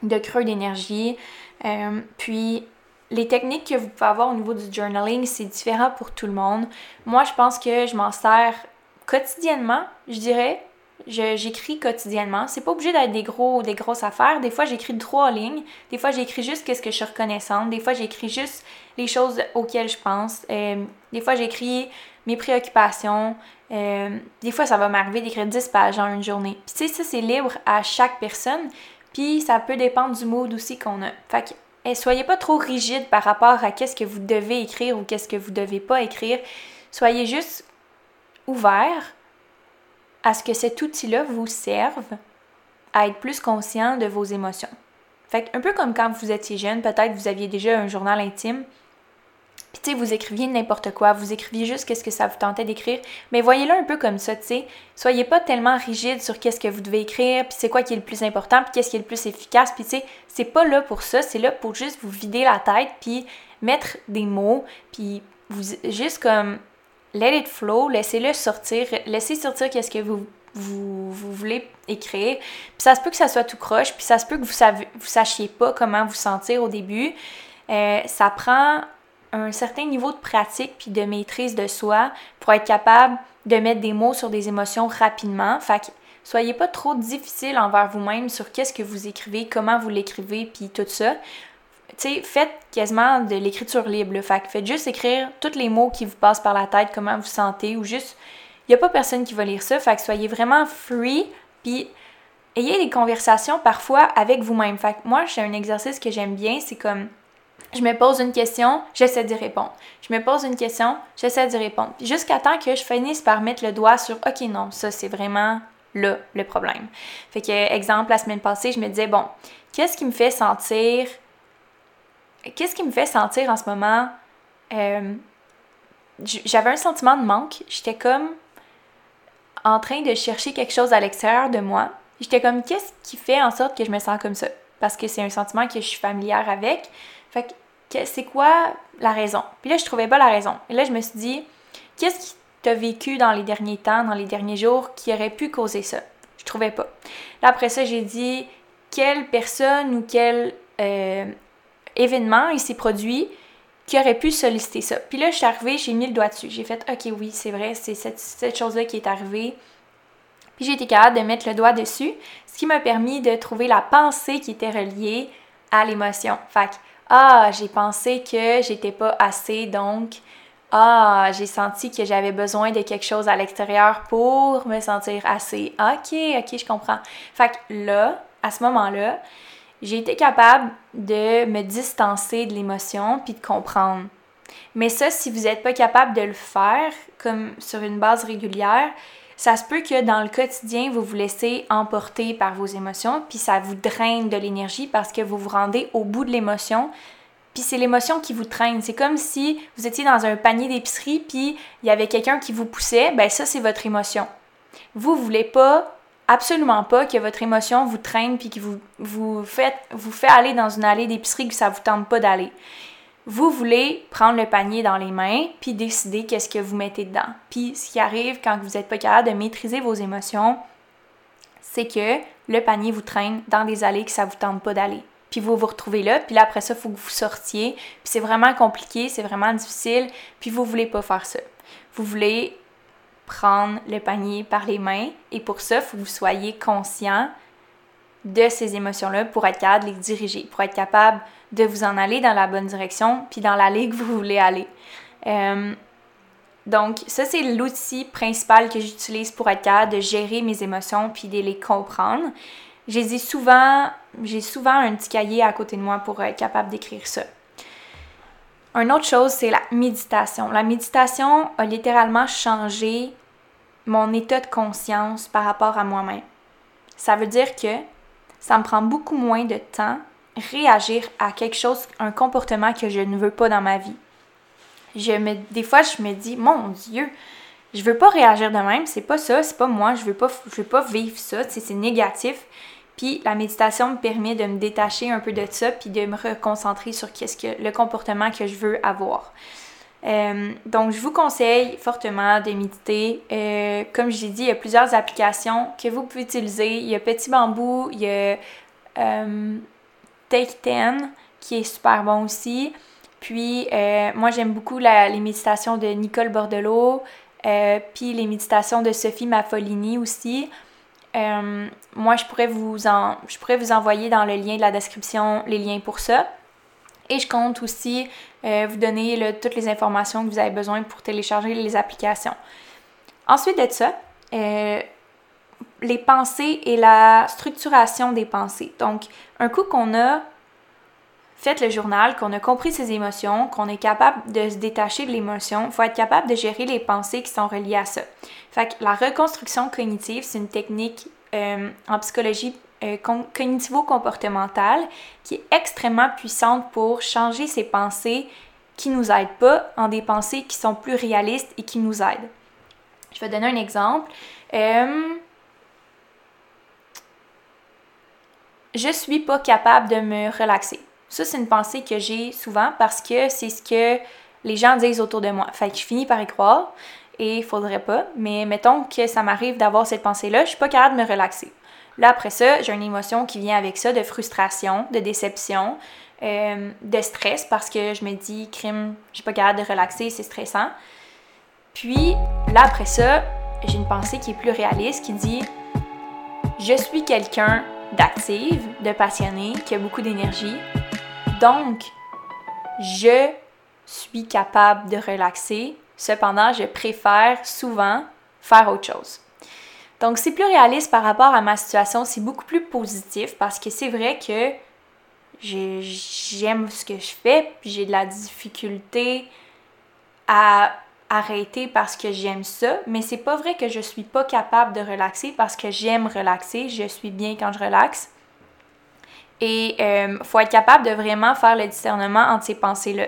de creux d'énergie. Euh, puis les techniques que vous pouvez avoir au niveau du journaling, c'est différent pour tout le monde. Moi, je pense que je m'en sers quotidiennement, je dirais. J'écris quotidiennement. C'est pas obligé d'être des gros des grosses affaires. Des fois, j'écris trois lignes. Des fois, j'écris juste qu'est-ce que je suis reconnaissante. Des fois, j'écris juste les choses auxquelles je pense. Euh, des fois, j'écris mes préoccupations. Euh, des fois, ça va m'arriver d'écrire 10 pages en une journée. Puis tu sais, ça, c'est libre à chaque personne. Puis ça peut dépendre du mood aussi qu'on a. Fait que soyez pas trop rigide par rapport à qu'est-ce que vous devez écrire ou qu'est-ce que vous devez pas écrire. Soyez juste ouvert à ce que cet outil-là vous serve à être plus conscient de vos émotions. Fait un peu comme quand vous étiez jeune, peut-être vous aviez déjà un journal intime, puis tu sais, vous écriviez n'importe quoi, vous écriviez juste qu'est-ce que ça vous tentait d'écrire, mais voyez-le un peu comme ça, tu sais. Soyez pas tellement rigide sur qu'est-ce que vous devez écrire, puis c'est quoi qui est le plus important, puis qu'est-ce qui est le plus efficace, puis tu sais, c'est pas là pour ça, c'est là pour juste vous vider la tête, puis mettre des mots, puis vous juste comme let it flow, laissez-le sortir, laissez sortir qu'est-ce que vous, vous, voulez écrire. Puis ça se peut que ça soit tout croche, puis ça se peut que vous, savez, vous sachiez pas comment vous sentir au début. Euh, ça prend un certain niveau de pratique puis de maîtrise de soi pour être capable de mettre des mots sur des émotions rapidement. Fait que soyez pas trop difficile envers vous-même sur qu'est-ce que vous écrivez, comment vous l'écrivez puis tout ça sais, faites quasiment de l'écriture libre. Fait faites juste écrire tous les mots qui vous passent par la tête, comment vous sentez, ou juste, il n'y a pas personne qui va lire ça. Fait que soyez vraiment free, puis ayez des conversations parfois avec vous-même. Fait que moi, j'ai un exercice que j'aime bien, c'est comme, je me pose une question, j'essaie d'y répondre. Je me pose une question, j'essaie d'y répondre. Jusqu'à temps que je finisse par mettre le doigt sur, OK, non, ça, c'est vraiment là le problème. Fait que, exemple, la semaine passée, je me disais, bon, qu'est-ce qui me fait sentir qu'est-ce qui me fait sentir en ce moment? Euh, j'avais un sentiment de manque. J'étais comme en train de chercher quelque chose à l'extérieur de moi. J'étais comme, qu'est-ce qui fait en sorte que je me sens comme ça? Parce que c'est un sentiment que je suis familière avec. Fait que c'est quoi la raison? Puis là, je trouvais pas la raison. Et là, je me suis dit, qu'est-ce qui t'a vécu dans les derniers temps, dans les derniers jours, qui aurait pu causer ça? Je trouvais pas. Là, après ça, j'ai dit, quelle personne ou quel euh, événement il s'est produit qui aurait pu solliciter ça? Puis là, je suis arrivée, j'ai mis le doigt dessus. J'ai fait, OK, oui, c'est vrai, c'est cette, chose-là qui est arrivée. Puis j'ai été capable de mettre le doigt dessus, ce qui m'a permis de trouver la pensée qui était reliée à l'émotion. Fait que, ah, j'ai pensé que j'étais pas assez, donc, ah, j'ai senti que j'avais besoin de quelque chose à l'extérieur pour me sentir assez. OK, OK, je comprends. Fait que là, à ce moment-là, j'ai été capable de me distancer de l'émotion puis de comprendre. Mais ça, si vous n'êtes pas capable de le faire comme sur une base régulière, ça se peut que dans le quotidien, vous vous laissez emporter par vos émotions, puis ça vous draine de l'énergie parce que vous vous rendez au bout de l'émotion, puis c'est l'émotion qui vous traîne. C'est comme si vous étiez dans un panier d'épicerie, puis il y avait quelqu'un qui vous poussait, ben ça c'est votre émotion. Vous voulez pas absolument pas que votre émotion vous traîne puis que vous, vous, faites, vous fait aller dans une allée d'épicerie que ça vous tente pas d'aller. Vous voulez prendre le panier dans les mains puis décider qu'est-ce que vous mettez dedans. Puis ce qui arrive quand vous n'êtes pas capable de maîtriser vos émotions, c'est que le panier vous traîne dans des allées que ça vous tente pas d'aller. Puis vous vous retrouvez là, puis après ça, il faut que vous sortiez. Puis c'est vraiment compliqué, c'est vraiment difficile, puis vous voulez pas faire ça. Vous voulez prendre le panier par les mains. Et pour ça, il faut que vous soyez conscient de ces émotions-là pour être capable de les diriger, pour être capable de vous en aller dans la bonne direction, puis dans l'allée que vous voulez aller. Euh, donc, ça, c'est l'outil principal que j'utilise pour être capable de gérer mes émotions puis de les comprendre. J'ai souvent, j'ai souvent un petit cahier à côté de moi pour être capable d'écrire ça. Une autre chose, c'est la méditation. La méditation a littéralement changé mon état de conscience par rapport à moi-même. Ça veut dire que ça me prend beaucoup moins de temps réagir à quelque chose, un comportement que je ne veux pas dans ma vie. Je me, des fois, je me dis, mon Dieu, je veux pas réagir de même, c'est pas ça, c'est pas moi, je veux pas, je veux pas vivre ça, c'est négatif. Puis la méditation me permet de me détacher un peu de ça, puis de me reconcentrer sur qu'est-ce que le comportement que je veux avoir. Euh, donc, je vous conseille fortement de méditer. Euh, comme je l'ai dit, il y a plusieurs applications que vous pouvez utiliser. Il y a Petit Bambou, il y a euh, Take 10 qui est super bon aussi. Puis, moi, j'aime beaucoup les méditations de Nicole Bordelot, puis les méditations de Sophie Maffolini aussi. moi, je pourrais, vous je pourrais vous envoyer dans le lien de la description les liens pour ça. Et je compte aussi euh, vous donner toutes les informations que vous avez besoin pour télécharger les applications. Ensuite de ça, euh, les pensées et la structuration des pensées. Donc, un coup qu'on a fait le journal, qu'on a compris ses émotions, qu'on est capable de se détacher de l'émotion, il faut être capable de gérer les pensées qui sont reliées à ça. Fait que la reconstruction cognitive, c'est une technique euh, en psychologie euh, cognitivo-comportementale qui est extrêmement puissante pour changer ces pensées qui nous aident pas en des pensées qui sont plus réalistes et qui nous aident. Je vais donner un exemple. Euh, je suis pas capable de me relaxer. Ça, c'est une pensée que j'ai souvent parce que c'est ce que les gens disent autour de moi. Fait que je finis par y croire et il faudrait pas. Mais mettons que ça m'arrive d'avoir cette pensée-là, je suis pas capable de me relaxer. Là, après ça, j'ai une émotion qui vient avec ça de frustration, de déception, euh, de stress parce que je me dis, crime, suis pas capable de relaxer, c'est stressant. Puis, là, après ça, j'ai une pensée qui est plus réaliste qui dit, je suis quelqu'un d'active, de passionné, qui a beaucoup d'énergie. Donc, je suis capable de relaxer. Cependant, je préfère souvent faire autre chose. Donc, c'est plus réaliste par rapport à ma situation. C'est beaucoup plus positif parce que c'est vrai que j'aime ce que je fais, puis j'ai de la difficulté à arrêter parce que j'aime ça, mais c'est pas vrai que je suis pas capable de relaxer parce que j'aime relaxer, je suis bien quand je relaxe. Et il euh, faut être capable de vraiment faire le discernement entre ces pensées-là.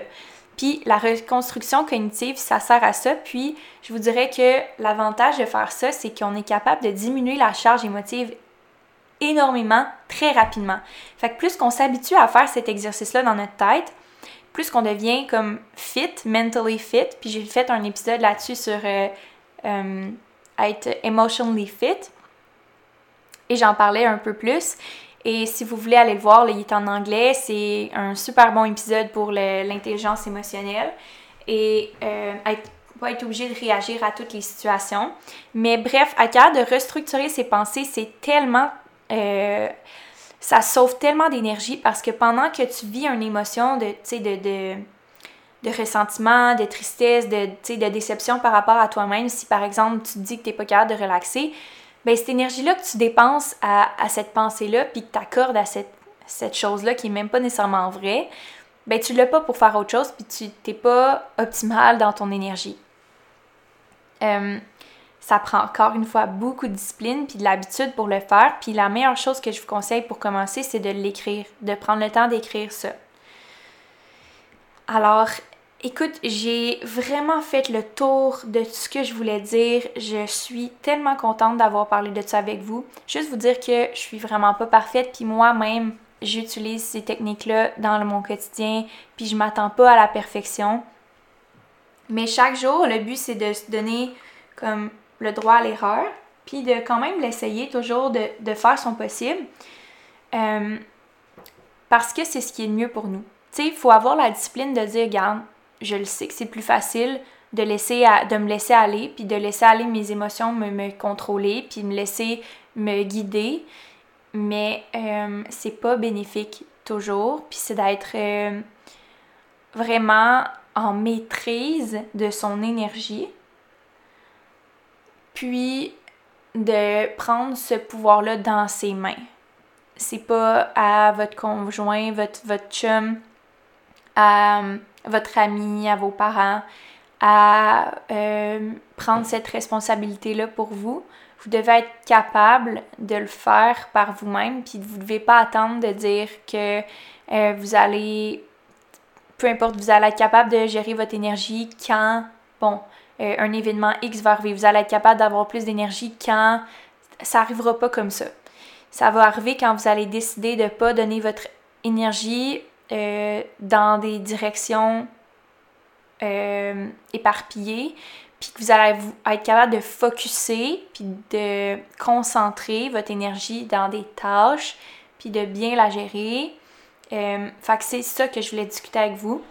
Puis la reconstruction cognitive, ça sert à ça. Puis je vous dirais que l'avantage de faire ça, c'est qu'on est capable de diminuer la charge émotive énormément, très rapidement. Fait que plus qu'on s'habitue à faire cet exercice-là dans notre tête, plus qu'on devient comme fit, mentally fit, puis j'ai fait un épisode là-dessus sur euh, euh, être emotionally fit, et j'en parlais un peu plus. Et si vous voulez aller le voir, il est en anglais, c'est un super bon épisode pour l'intelligence émotionnelle et euh, être, pas être obligé de réagir à toutes les situations. Mais bref, à capable de restructurer ses pensées, c'est tellement ça sauve tellement d'énergie parce que pendant que tu vis une émotion de, de, de, de ressentiment, de tristesse, de, de déception par rapport à toi-même, si par exemple tu te dis que tu n'es pas capable de relaxer, ben cette énergie-là que tu dépenses à, cette pensée-là, puis que tu accordes à cette, cette chose-là qui n'est même pas nécessairement vraie, ben tu l'as pas pour faire autre chose, puis tu n'es pas optimal dans ton énergie. Euh, ça prend encore une fois beaucoup de discipline puis de l'habitude pour le faire. Puis la meilleure chose que je vous conseille pour commencer, c'est de l'écrire, de prendre le temps d'écrire ça. Alors, écoute, j'ai vraiment fait le tour de ce que je voulais dire. Je suis tellement contente d'avoir parlé de ça avec vous. Juste vous dire que je suis vraiment pas parfaite, puis moi-même, j'utilise ces techniques-là dans mon quotidien, puis je m'attends pas à la perfection. Mais chaque jour, le but, c'est de se donner comme le droit à l'erreur, puis de quand même l'essayer toujours de, faire son possible. Euh, parce que c'est ce qui est le mieux pour nous. Tu sais, il faut avoir la discipline de dire, regarde, je le sais que c'est plus facile de, laisser de me laisser aller, puis de laisser aller mes émotions, me, me contrôler, puis me laisser me guider. Mais euh, c'est pas bénéfique toujours, puis c'est d'être euh, vraiment en maîtrise de son énergie, puis de prendre ce pouvoir-là dans ses mains. C'est pas à votre conjoint, votre, votre chum, à votre ami, à vos parents, à euh, prendre cette responsabilité-là pour vous. Vous devez être capable de le faire par vous-même, puis vous ne devez pas attendre de dire que euh, vous allez, peu importe, vous allez être capable de gérer votre énergie quand, bon, euh, un événement X va arriver. Vous allez être capable d'avoir plus d'énergie quand ça n'arrivera pas comme ça. Ça va arriver quand vous allez décider de ne pas donner votre énergie euh, dans des directions euh, éparpillées, puis que vous allez être capable de focuser, puis de concentrer votre énergie dans des tâches, puis de bien la gérer. fait que c'est ça que je voulais discuter avec vous.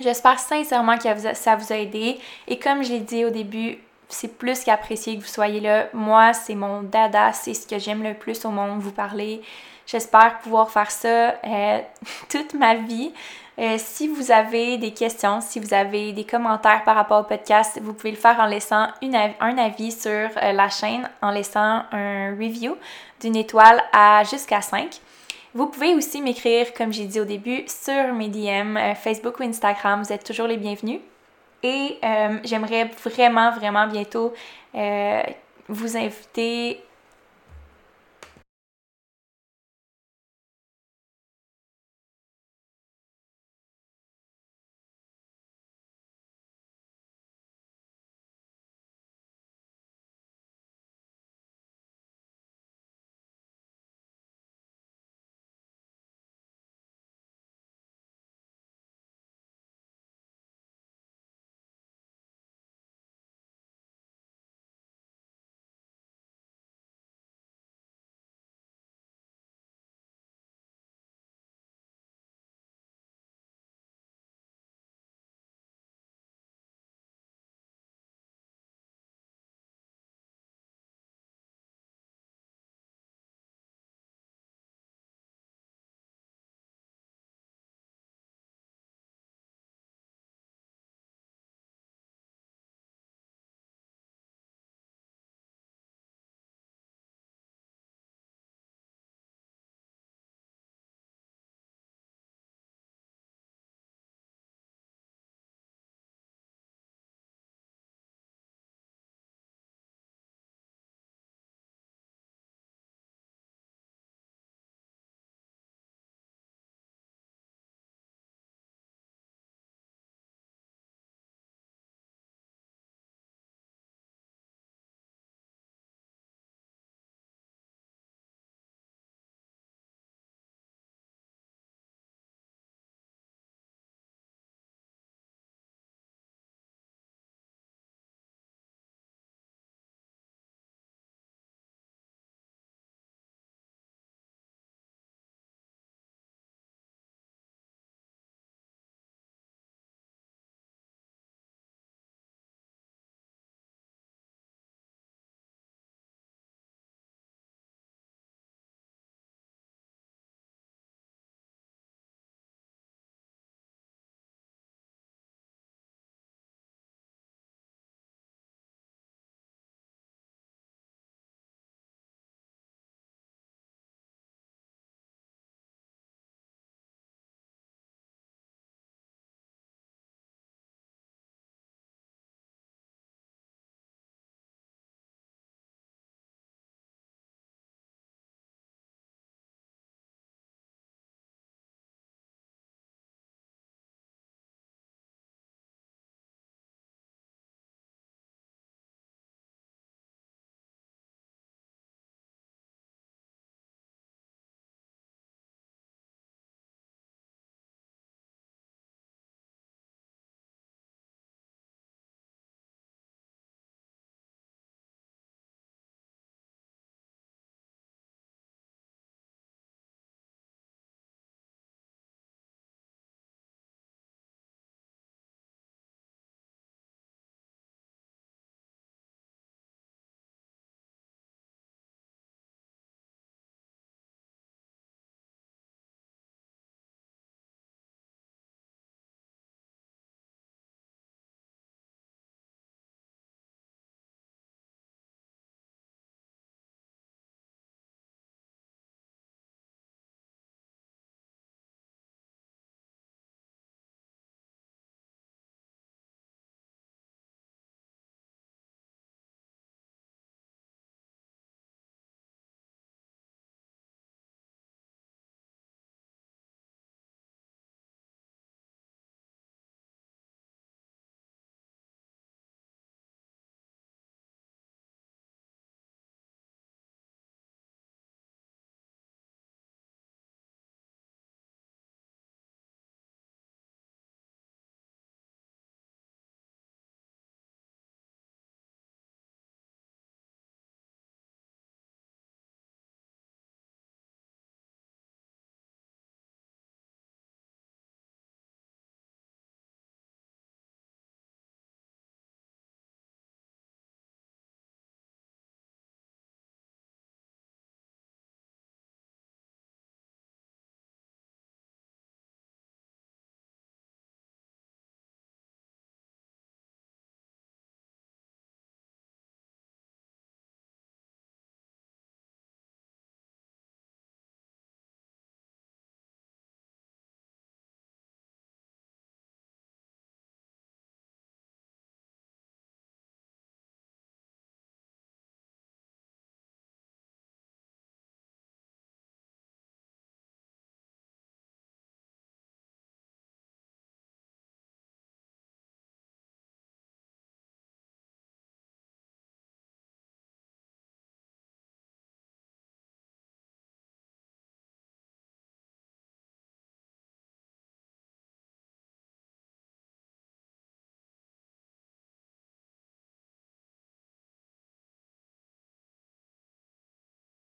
J'espère sincèrement que ça vous a aidé. Et comme je l'ai dit au début, c'est plus qu'apprécié que vous soyez là. Moi, c'est mon dada, c'est ce que j'aime le plus au monde, vous parler. J'espère pouvoir faire ça euh, toute ma vie. Euh, si vous avez des questions, si vous avez des commentaires par rapport au podcast, vous pouvez le faire en laissant un avis sur euh, la chaîne, en laissant un review d'une étoile à jusqu'à 5. Vous pouvez aussi m'écrire, comme j'ai dit au début, sur mes DM, Facebook ou Instagram. Vous êtes toujours les bienvenus. Et j'aimerais vraiment, vraiment bientôt vous inviter